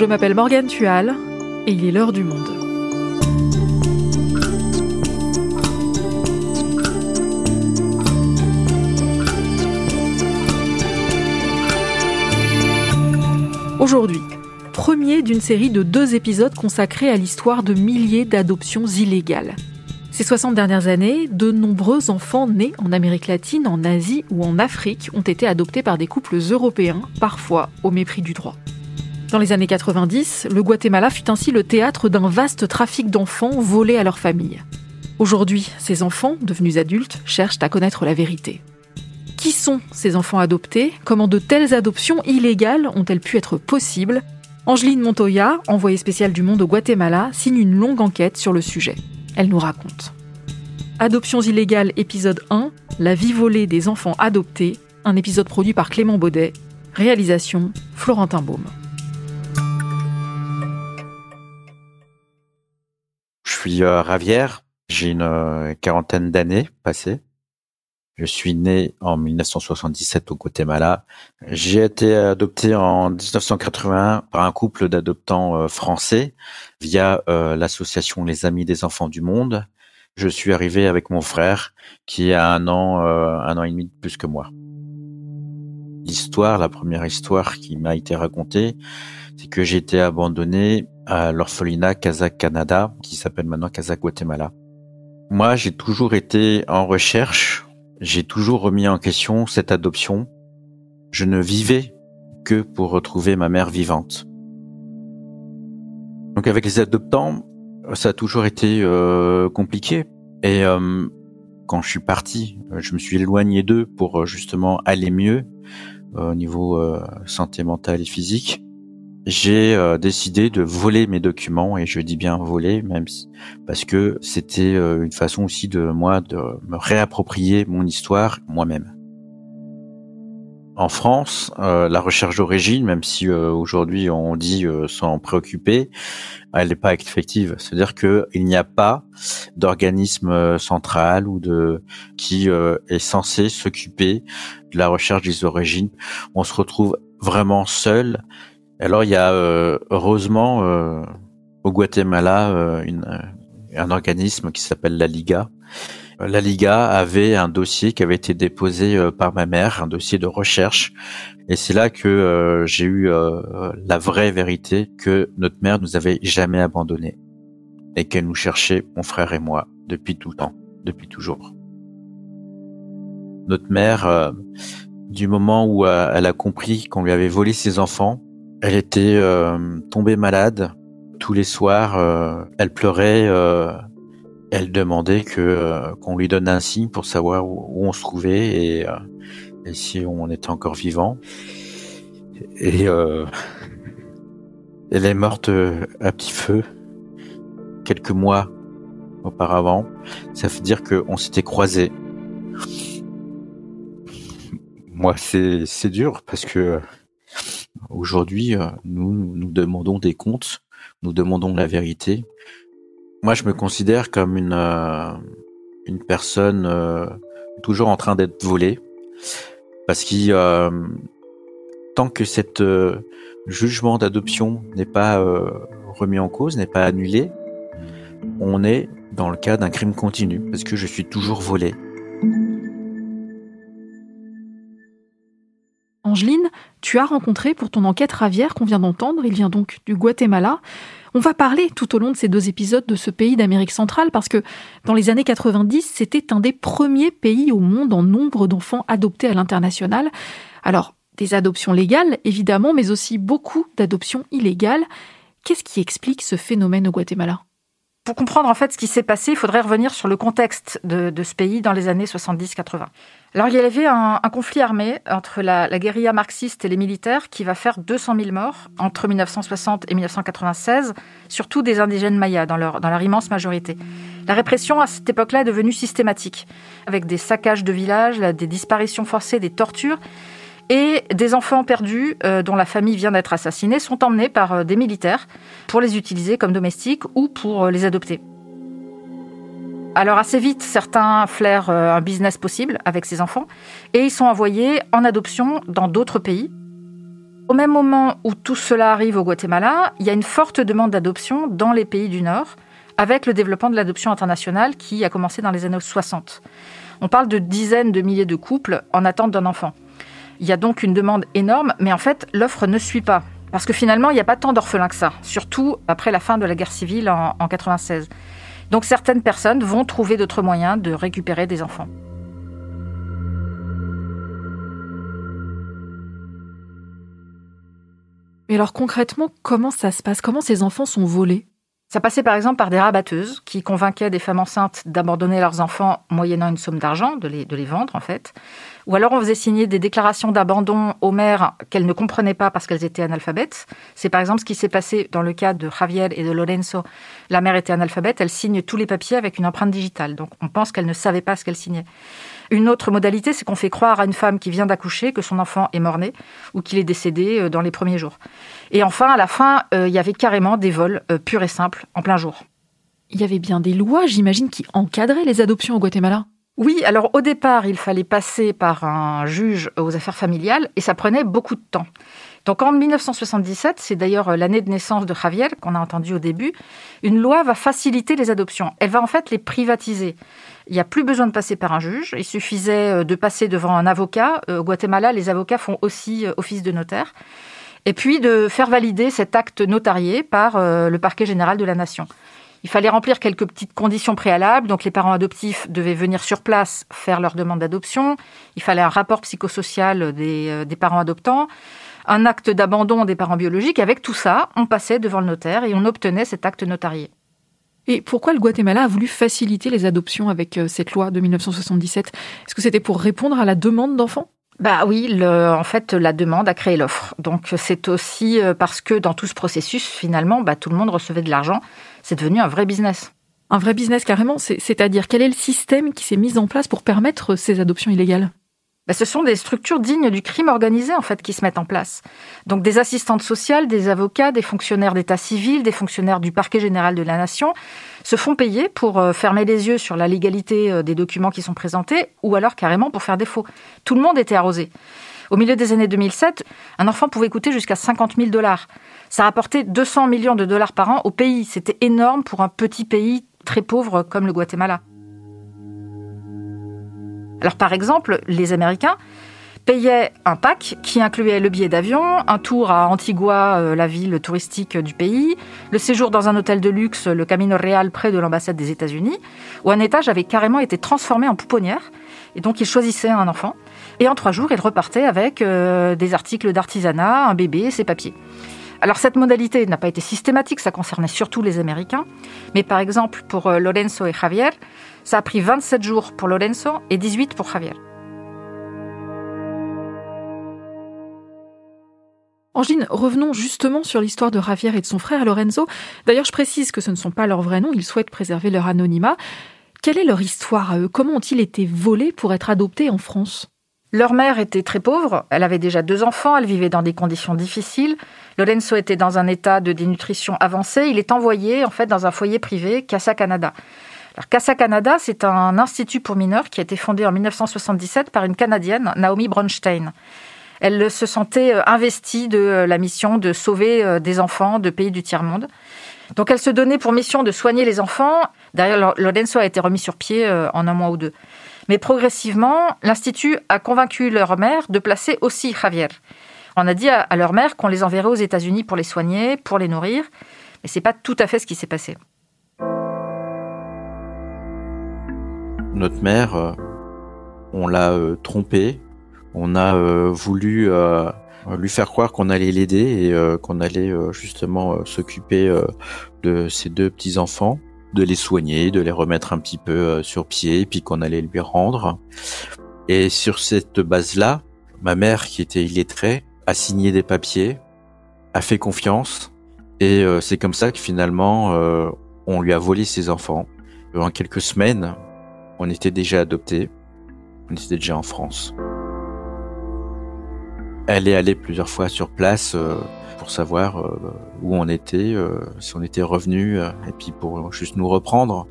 Je m'appelle Morgane Tual et il est l'heure du monde. Aujourd'hui, premier d'une série de deux épisodes consacrés à l'histoire de milliers d'adoptions illégales. Ces 60 dernières années, de nombreux enfants nés en Amérique latine, en Asie ou en Afrique ont été adoptés par des couples européens, parfois au mépris du droit. Dans les années 90, le Guatemala fut ainsi le théâtre d'un vaste trafic d'enfants volés à leur famille. Aujourd'hui, ces enfants, devenus adultes, cherchent à connaître la vérité. Qui sont ces enfants adoptés? Comment de telles adoptions illégales ont-elles pu être possibles? Angeline Montoya, envoyée spéciale du Monde au Guatemala, signe une longue enquête sur le sujet. Elle nous raconte. Adoptions illégales épisode 1, La vie volée des enfants adoptés, un épisode produit par Clément Baudet, réalisation Florentin Baume. Suis euh, Ravière, j'ai une euh, quarantaine d'années passées. Je suis né en 1977 au Guatemala. J'ai été adopté en 1981 par un couple d'adoptants euh, français via l'association Les Amis des Enfants du Monde. Je suis arrivé avec mon frère qui a un an, un an et demi de plus que moi. L'histoire, la première histoire qui m'a été racontée, c'est que j'ai été abandonné à l'orphelinat Kazakh Canada, qui s'appelle maintenant Kazakh Guatemala. Moi, j'ai toujours été en recherche j'ai toujours remis en question cette adoption. Je ne vivais que pour retrouver ma mère vivante. Donc avec les adoptants, ça a toujours été euh, compliqué. Et euh, quand je suis parti, je me suis éloigné d'eux pour euh, justement aller mieux au niveau santé mentale et physique j'ai euh, décidé de voler mes documents et je dis bien voler même parce que c'était euh, une façon aussi de moi de me réapproprier mon histoire moi-même. En France, euh, la recherche d'origine, même si aujourd'hui on dit s'en préoccuper, elle n'est pas effective. C'est-à-dire que il n'y a pas d'organisme central ou de qui est censé s'occuper de la recherche des origines. On se retrouve vraiment seul alors il y a euh, heureusement euh, au Guatemala euh, une, un organisme qui s'appelle la Liga. La Liga avait un dossier qui avait été déposé par ma mère, un dossier de recherche, et c'est là que j'ai eu la vraie vérité que notre mère nous avait jamais abandonnés et qu'elle nous cherchait, mon frère et moi, depuis tout le temps, depuis toujours. Notre mère, du moment où elle a compris qu'on lui avait volé ses enfants, elle était euh, tombée malade. Tous les soirs, euh, elle pleurait. Euh, elle demandait qu'on lui donne un signe pour savoir où, on se trouvait et, et, si on était encore vivant. Et elle est morte à petit feu quelques mois auparavant. Ça veut dire qu'on s'était croisés. Moi, c'est c'est dur parce que Aujourd'hui, euh, nous, nous demandons des comptes, nous demandons la vérité. Moi, je me considère comme une, euh, une personne euh, toujours en train d'être volée. Parce que tant que cet jugement d'adoption n'est pas remis en cause, n'est pas annulé, on est dans le cas d'un crime continu, parce que je suis toujours volé. Angeline, tu as rencontré pour ton enquête Ravière qu'on vient d'entendre, il vient donc du Guatemala. On va parler tout au long de ces deux épisodes de ce pays d'Amérique centrale parce que dans les années 90, c'était un des premiers pays au monde en nombre d'enfants adoptés à l'international. Alors, des adoptions légales, évidemment, mais aussi beaucoup d'adoptions illégales. Qu'est-ce qui explique ce phénomène au Guatemala? Pour comprendre en fait ce qui s'est passé, il faudrait revenir sur le contexte de, ce pays dans les années 70-80. Alors il y avait un, conflit armé entre la, guérilla marxiste et les militaires qui va faire 200 000 morts entre 1960 et 1996, surtout des indigènes mayas dans leur, dans leur immense majorité. La répression à cette époque-là est devenue systématique, avec des saccages de villages, des disparitions forcées, des tortures. Et des enfants perdus, euh, dont la famille vient d'être assassinée, sont emmenés par euh, des militaires pour les utiliser comme domestiques ou pour euh, les adopter. Alors assez vite, certains flairent un business possible avec ces enfants et ils sont envoyés en adoption dans d'autres pays. Au même moment où tout cela arrive au Guatemala, il y a une forte demande d'adoption dans les pays du Nord, avec le développement de l'adoption internationale qui a commencé dans les années 60. On parle de dizaines de milliers de couples en attente d'un enfant. Il y a donc une demande énorme, mais en fait, l'offre ne suit pas. Parce que finalement, il n'y a pas tant d'orphelins que ça, surtout après la fin de la guerre civile en, en 96. Donc certaines personnes vont trouver d'autres moyens de récupérer des enfants. Mais alors concrètement, comment ça se passe? Comment ces enfants sont volés? Ça passait par exemple par des rabatteuses qui convainquaient des femmes enceintes d'abandonner leurs enfants moyennant une somme d'argent, de les, de les vendre en fait. Ou alors on faisait signer des déclarations d'abandon aux mères qu'elles ne comprenaient pas parce qu'elles étaient analphabètes. C'est par exemple ce qui s'est passé dans le cas de Javier et de Lorenzo. La mère était analphabète, elle signe tous les papiers avec une empreinte digitale. Donc on pense qu'elle ne savait pas ce qu'elle signait. Une autre modalité, c'est qu'on fait croire à une femme qui vient d'accoucher que son enfant est mort-né ou qu'il est décédé euh, dans les premiers jours. Et enfin, à la fin, euh, il y avait carrément des vols euh, purs et simples en plein jour. Il y avait bien des lois, j'imagine, qui encadraient les adoptions au Guatemala? Oui, alors au départ, il fallait passer par un juge aux affaires familiales et ça prenait beaucoup de temps. Donc en 1977, c'est d'ailleurs l'année de naissance de Javier qu'on a entendu au début, une loi va faciliter les adoptions. Elle va en fait les privatiser. Il n'y a plus besoin de passer par un juge, il suffisait euh, de passer devant un avocat. Euh, au Guatemala, les avocats font aussi euh, office de notaire. Et puis de faire valider cet acte notarié par le parquet général de la nation. Il fallait remplir quelques petites conditions préalables. Donc, les parents adoptifs devaient venir sur place faire leur demande d'adoption. Il fallait un rapport psychosocial des, des parents adoptants, un acte d'abandon des parents biologiques. Avec tout ça, on passait devant le notaire et on obtenait cet acte notarié. Et pourquoi le Guatemala a voulu faciliter les adoptions avec euh, cette loi de 1977 Est-ce que c'était pour répondre à la demande d'enfants? Bah oui, en fait, la demande a créé l'offre. Donc c'est aussi euh, parce que dans tout ce processus, finalement, bah, tout le monde recevait de l'argent. C'est devenu un vrai business. Un vrai business carrément, c'est-à-dire quel est le système qui s'est mis en place pour permettre ces adoptions illégales? Ce sont des structures dignes du crime organisé en fait qui se mettent en place. Donc des assistantes sociales, des avocats, des fonctionnaires d'état civil, des fonctionnaires du parquet général de la nation se font payer pour euh, fermer les yeux sur la légalité euh, des documents qui sont présentés ou alors carrément pour faire défaut. Tout le monde était arrosé. Au milieu des années 2007, un enfant pouvait coûter jusqu'à 50 000 dollars. Ça rapportait 200 millions de dollars par an au pays. C'était énorme pour un petit pays très pauvre comme le Guatemala. Alors par exemple, les Américains payaient un pack qui incluait le billet d'avion, un tour à Antigua, euh, la ville touristique du pays, le séjour dans un hôtel de luxe, le Camino Real près de l'ambassade des États-Unis, où un étage avait carrément été transformé en pouponnière. Et donc ils choisissaient un enfant. Et en trois jours, ils repartaient avec euh, des articles d'artisanat, un bébé et ses papiers. Alors cette modalité n'a pas été systématique, ça concernait surtout les Américains. Mais par exemple, pour euh, Lorenzo et Javier, ça a pris 27 jours pour Lorenzo et 18 pour Javier. Angine, revenons justement sur l'histoire de Javier et de son frère Lorenzo. D'ailleurs, je précise que ce ne sont pas leurs vrais noms, ils souhaitent préserver leur anonymat. Quelle est leur histoire à eux? Comment ont-ils été volés pour être adoptés en France? Leur mère était très pauvre, elle avait déjà deux enfants, elle vivait dans des conditions difficiles. Lorenzo était dans un état de dénutrition avancé, il est envoyé en fait dans un foyer privé, Casa Canada. Alors, Casa Canada, c'est un institut pour mineurs qui a été fondé en 1977 par une Canadienne, Naomi Bronstein. Elle se sentait euh, investie de euh, la mission de sauver euh, des enfants de pays du tiers-monde. Donc elle se donnait pour mission de soigner les enfants. D'ailleurs, Lorenzo a été remis sur pied en un mois ou deux. Mais progressivement, l'Institut a convaincu leur mère de placer aussi Javier. On a dit à leur mère qu'on les enverrait aux États-Unis pour les soigner, pour les nourrir. Mais c'est pas tout à fait ce qui s'est passé. Notre mère, euh, on l'a euh, trompée, on a euh, voulu lui faire croire qu'on allait l'aider et qu'on allait justement s'occuper de ses deux petits enfants, de les soigner, de les remettre un petit peu sur pied, puis qu'on allait lui rendre. Et sur cette base-là, ma mère, qui était illettrée, a signé des papiers, a fait confiance, et c'est comme ça que finalement, on lui a volé ses enfants. En quelques semaines, on était déjà adopté, on était déjà en France. Elle est allée plusieurs fois sur place euh, pour savoir euh, où on était, euh, si on était revenu, et puis pour juste nous reprendre.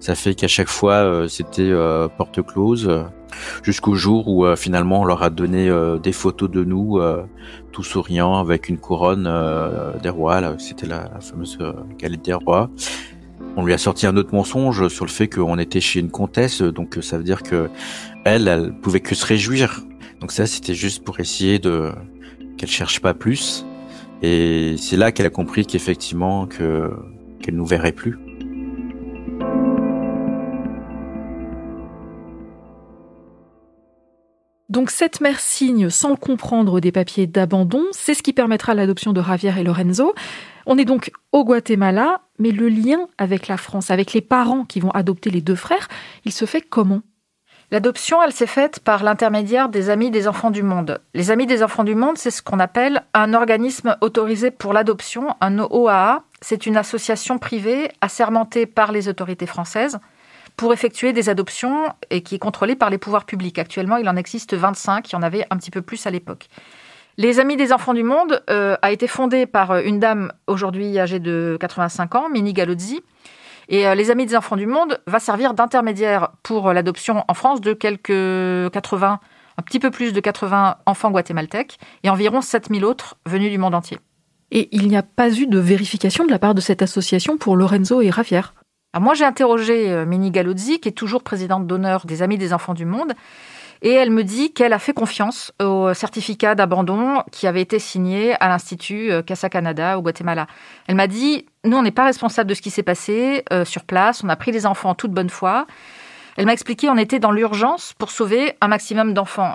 Ça fait qu'à chaque fois, c'était porte close, jusqu'au jour où finalement on leur a donné des photos de nous, tout souriant, avec une couronne des rois. C'était la, la, fameuse galette des rois. On lui a sorti un autre mensonge sur le fait qu'on était chez une comtesse, donc ça veut dire que elle, elle pouvait que se réjouir. Donc ça, c'était juste pour essayer de qu'elle cherche pas plus. Et c'est là qu'elle a compris qu'effectivement que qu'elle nous verrait plus. Donc cette mère signe sans comprendre des papiers d'abandon, c'est ce qui permettra l'adoption de Javier et Lorenzo. On est donc au Guatemala, mais le lien avec la France, avec les parents qui vont adopter les deux frères, il se fait comment? L'adoption, elle s'est faite par l'intermédiaire des Amis des Enfants du Monde. Les Amis des Enfants du Monde, c'est ce qu'on appelle un organisme autorisé pour l'adoption, un OAA. C'est une association privée assermentée par les autorités françaises pour effectuer des adoptions et qui est contrôlée par les pouvoirs publics. Actuellement, il en existe 25, il y en avait un petit peu plus à l'époque. Les Amis des Enfants du Monde euh, a été fondé par euh, une dame aujourd'hui âgée de 85 ans, Minnie Galozzi. Et euh, les Amis des Enfants du Monde va servir d'intermédiaire pour l'adoption en France de quelques 80, un petit peu plus de 80 enfants guatémaltèques et environ 7000 autres venus du monde entier. Et il n'y a pas eu de vérification de la part de cette association pour Lorenzo et Javier moi, j'ai interrogé euh, Minnie Galozzi, qui est toujours présidente d'honneur des Amis des Enfants du Monde, et elle me dit qu'elle a fait confiance au certificat d'abandon qui avait été signé à l'Institut euh, Casa Canada au Guatemala. Elle m'a dit, nous, on n'est pas responsable de ce qui s'est passé euh, sur place, on a pris les enfants en toute bonne foi. Elle m'a expliqué on était dans l'urgence pour sauver un maximum d'enfants.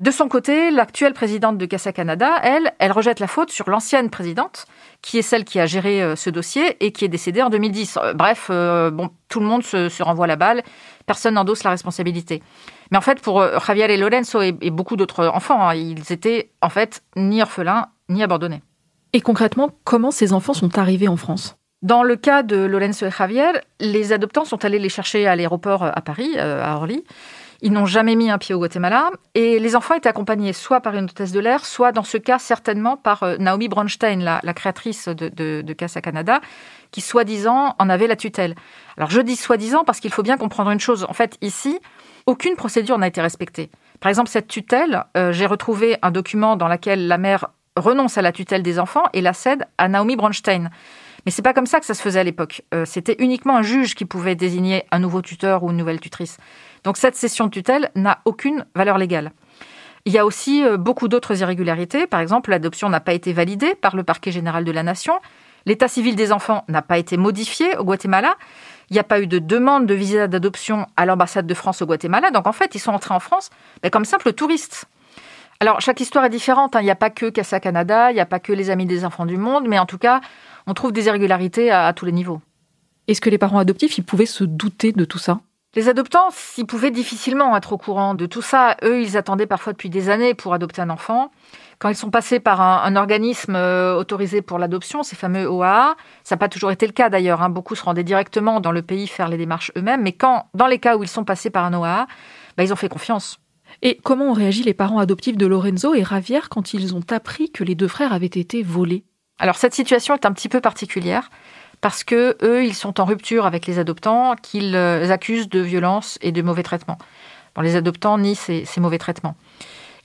De son côté, l'actuelle présidente de Casa Canada, elle, elle rejette la faute sur l'ancienne présidente, qui est celle qui a géré euh, ce dossier et qui est décédée en 2010. Euh, bref, euh, bon, tout le monde se, renvoie la balle, personne n'endosse la responsabilité. Mais en fait, pour Javier et Lorenzo et, beaucoup d'autres enfants, hein, ils étaient en fait ni orphelins ni abandonnés. Et concrètement, comment ces enfants sont arrivés en France? Dans le cas de Lorenzo et Javier, les adoptants sont allés les chercher à l'aéroport à Paris, à Orly. Ils n'ont jamais mis un pied au Guatemala. Et les enfants étaient accompagnés soit par une hôtesse de l'air, soit dans ce cas certainement par euh, Naomi Bronstein, la, créatrice de, Casa Canada, qui soi-disant en avait la tutelle. Alors je dis soi-disant parce qu'il faut bien comprendre une chose. En fait, ici, aucune procédure n'a été respectée. Par exemple, cette tutelle, euh, j'ai retrouvé un document dans lequel la mère renonce à la tutelle des enfants et la cède à Naomi Bronstein. Mais c'est pas comme ça que ça se faisait à l'époque. Euh, c'était uniquement un juge qui pouvait désigner un nouveau tuteur ou une nouvelle tutrice. Donc cette cession de tutelle n'a aucune valeur légale. Il y a aussi euh, beaucoup d'autres irrégularités. Par exemple, l'adoption n'a pas été validée par le parquet général de la nation. L'état civil des enfants n'a pas été modifié au Guatemala. Il n'y a pas eu de demande de visa d'adoption à l'ambassade de France au Guatemala. Donc en fait, ils sont entrés en France mais comme simples touristes. Alors chaque histoire est différente. Hein. Il n'y a pas que Casa Canada, il n'y a pas que les Amis des enfants du monde, mais en tout cas, on trouve des irrégularités à tous les niveaux. Est-ce que les parents adoptifs, ils pouvaient se douter de tout ça? Les adoptants, s'ils pouvaient difficilement être au courant de tout ça, eux, ils attendaient parfois depuis des années pour adopter un enfant. Quand ils sont passés par un, organisme euh, autorisé pour l'adoption, ces fameux OAA, ça n'a pas toujours été le cas d'ailleurs. Hein. Beaucoup se rendaient directement dans le pays faire les démarches eux-mêmes. Mais quand, dans les cas où ils sont passés par un OAA, bah, ils ont fait confiance. Et comment ont réagi les parents adoptifs de Lorenzo et Javier quand ils ont appris que les deux frères avaient été volés? Alors cette situation est un petit peu particulière parce que eux, ils sont en rupture avec les adoptants, qu'ils euh, accusent de violence et de mauvais traitements. Bon, les adoptants nient ces, mauvais traitements.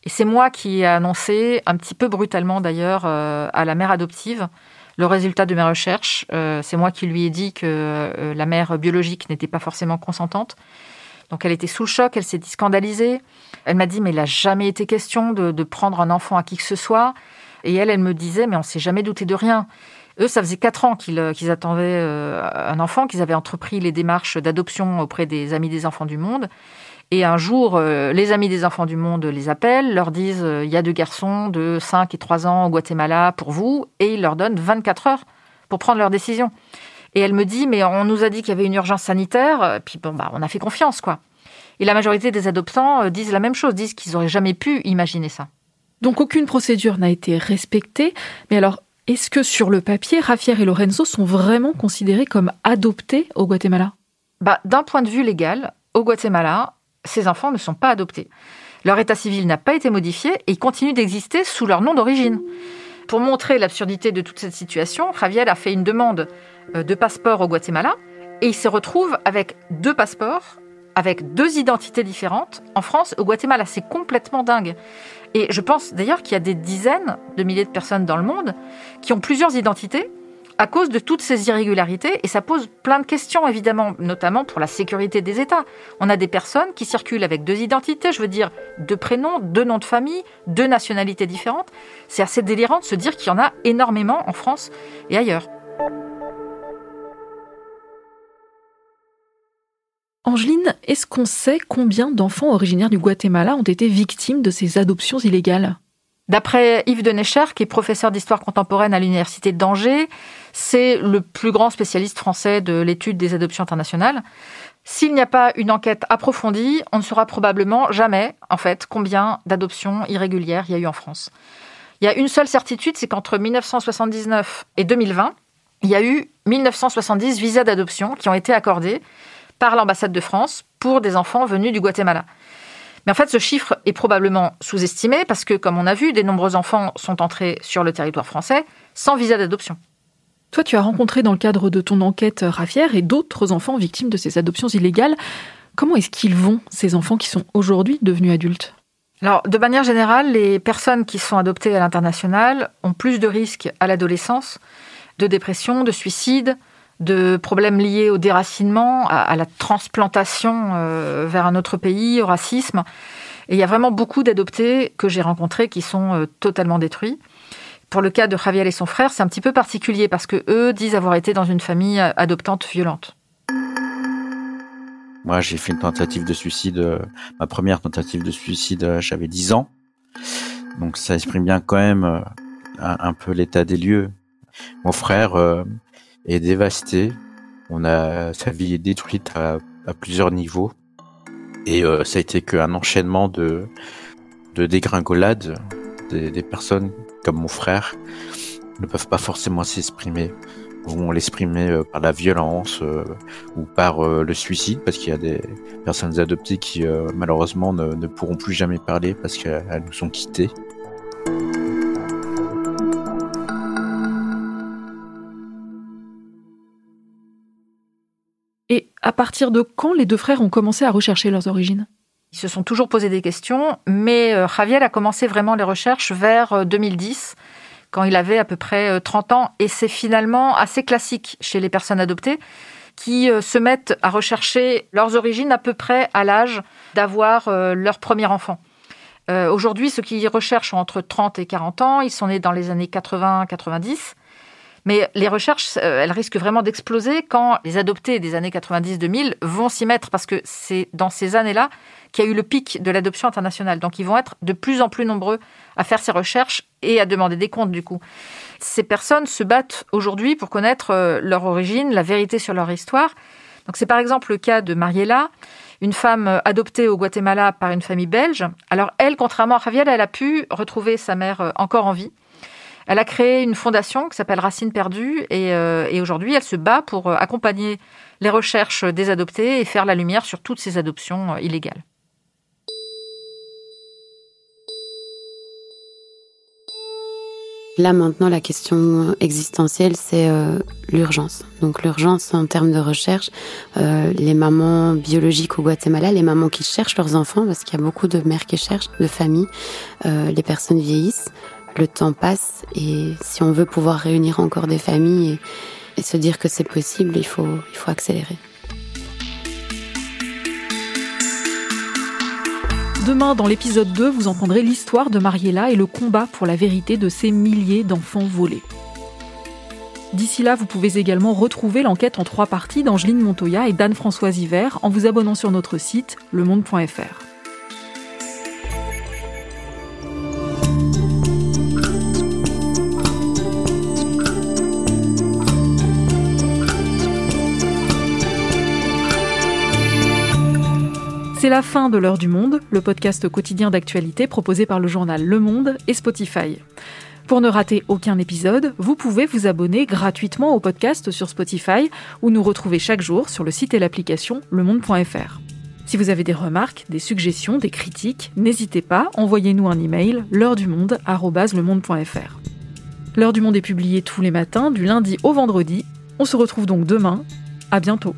Et c'est moi qui ai annoncé, un petit peu brutalement d'ailleurs, euh, à la mère adoptive, le résultat de mes recherches. Euh, c'est moi qui lui ai dit que la mère biologique n'était pas forcément consentante. Donc elle était sous le choc, elle s'est dit scandalisée. Elle m'a dit, mais il n'a jamais été question de, de, prendre un enfant à qui que ce soit. Et elle, elle me disait, mais on s'est jamais douté de rien. Eux, ça faisait quatre ans qu'ils euh, attendaient euh, un enfant, qu'ils avaient entrepris les démarches d'adoption auprès des Amis des Enfants du Monde. Et un jour, euh, les Amis des Enfants du Monde les appellent, leur disent il y a deux garçons de 5 et 3 ans au Guatemala pour vous, et ils leur donnent 24 heures pour prendre leur décision. Et elle me dit mais on nous a dit qu'il y avait une urgence sanitaire, puis bon, bah, on a fait confiance, quoi. Et la majorité des adoptants disent la même chose, disent qu'ils n'auraient jamais pu imaginer ça. Donc aucune procédure n'a été respectée. Mais alors, est-ce que sur le papier, Javier et Lorenzo sont vraiment considérés comme adoptés au Guatemala? Bah, D'un point de vue légal, au Guatemala, ces enfants ne sont pas adoptés. Leur état civil n'a pas été modifié et ils continuent d'exister sous leur nom d'origine. Pour montrer l'absurdité de toute cette situation, Javier a fait une demande euh, de passeport au Guatemala et il se retrouve avec deux passeports, avec deux identités différentes en France, au Guatemala. C'est complètement dingue. Et je pense d'ailleurs qu'il y a des dizaines de milliers de personnes dans le monde qui ont plusieurs identités à cause de toutes ces irrégularités. Et ça pose plein de questions, évidemment, notamment pour la sécurité des États. On a des personnes qui circulent avec deux identités, je veux dire deux prénoms, deux noms de famille, deux nationalités différentes. C'est assez délirant de se dire qu'il y en a énormément en France et ailleurs. Angeline, est-ce qu'on sait combien d'enfants originaires du Guatemala ont été victimes de ces adoptions illégales? D'après Yves Denecher, qui est professeur d'histoire contemporaine à l'université d'Angers, c'est le plus grand spécialiste français de l'étude des adoptions internationales. S'il n'y a pas une enquête approfondie, on ne saura probablement jamais, en fait, combien d'adoptions irrégulières il y a eu en France. Il y a une seule certitude, c'est qu'entre 1979 et 2020, il y a eu 1970 visas d'adoption qui ont été accordés par l'ambassade de France pour des enfants venus du Guatemala. Mais en fait, ce chiffre est probablement sous-estimé parce que, comme on a vu, des nombreux enfants sont entrés sur le territoire français sans visa d'adoption. Toi, tu as rencontré dans le cadre de ton enquête Raffière et d'autres enfants victimes de ces adoptions illégales. Comment est-ce qu'ils vont, ces enfants qui sont aujourd'hui devenus adultes? Alors, de manière générale, les personnes qui sont adoptées à l'international ont plus de risques à l'adolescence de dépression, de suicide, de problèmes liés au déracinement, à, la transplantation euh, vers un autre pays, au racisme. Et il y a vraiment beaucoup d'adoptés que j'ai rencontrés qui sont euh, totalement détruits. Pour le cas de Javier et son frère, c'est un petit peu particulier parce que eux disent avoir été dans une famille euh, adoptante violente. Moi, j'ai fait une tentative de suicide, ma première tentative de suicide, j'avais 10 ans. Donc ça exprime bien quand même un, un peu l'état des lieux. Mon frère, est dévasté. On a sa vie est détruite à, plusieurs niveaux et euh, ça a été qu'un enchaînement de de dégringolades des, personnes comme mon frère ne peuvent pas forcément s'exprimer vont l'exprimer euh, par la violence euh, ou par le suicide parce qu'il y a des personnes adoptées qui malheureusement ne, ne pourront plus jamais parler parce qu'elles nous ont quittés. À partir de quand les deux frères ont commencé à rechercher leurs origines? Ils se sont toujours posé des questions, mais euh, Javier a commencé vraiment les recherches vers 2010, euh, quand il avait à peu près 30 euh, ans. Et c'est finalement assez classique chez les personnes adoptées qui se mettent à rechercher leurs origines à peu près à l'âge d'avoir leur premier enfant. Aujourd'hui, ceux qui recherchent ont entre 30 et 40 ans, ils sont nés dans les années 80-90. Mais les recherches, euh, elles risquent vraiment d'exploser quand les adoptés des années 90-2000 vont s'y mettre, parce que c'est dans ces années-là qu'il y a eu le pic de l'adoption internationale. Donc ils vont être de plus en plus nombreux à faire ces recherches et à demander des comptes du coup. Ces personnes se battent aujourd'hui pour connaître euh, leur origine, la vérité sur leur histoire. Donc c'est par exemple le cas de Mariella, une femme euh, adoptée au Guatemala par une famille belge. Alors elle, contrairement à Javier, elle a pu retrouver sa mère encore en vie. Elle a créé une fondation qui s'appelle Racines perdues euh, et, aujourd'hui elle se bat pour euh, accompagner les recherches des adoptés et faire la lumière sur toutes ces adoptions euh, illégales. Là maintenant, la question existentielle, c'est l'urgence. Donc l'urgence en termes de recherche, les mamans biologiques au Guatemala, les mamans qui cherchent leurs enfants, parce qu'il y a beaucoup de mères qui cherchent, de familles, les personnes vieillissent le temps passe et si on veut pouvoir réunir encore des familles et, se dire que c'est possible, il faut, il faut accélérer. Demain, dans l'épisode 2, vous entendrez l'histoire de Mariella et le combat pour la vérité de ces milliers d'enfants volés. D'ici là, vous pouvez également retrouver l'enquête en trois parties d'Angeline Montoya et d'Anne-Françoise Hiver en vous abonnant sur notre site lemonde.fr. C'est la fin de l'heure du monde, le podcast quotidien d'actualité proposé par le journal Le Monde et Spotify. Pour ne rater aucun épisode, vous pouvez vous abonner gratuitement au podcast sur Spotify ou nous retrouver chaque jour sur le site et l'application lemonde.fr. Si vous avez des remarques, des suggestions, des critiques, n'hésitez pas, envoyez-nous un email l'heure du monde @lemonde.fr. L'heure du monde est publiée tous les matins du lundi au vendredi. On se retrouve donc demain. À bientôt.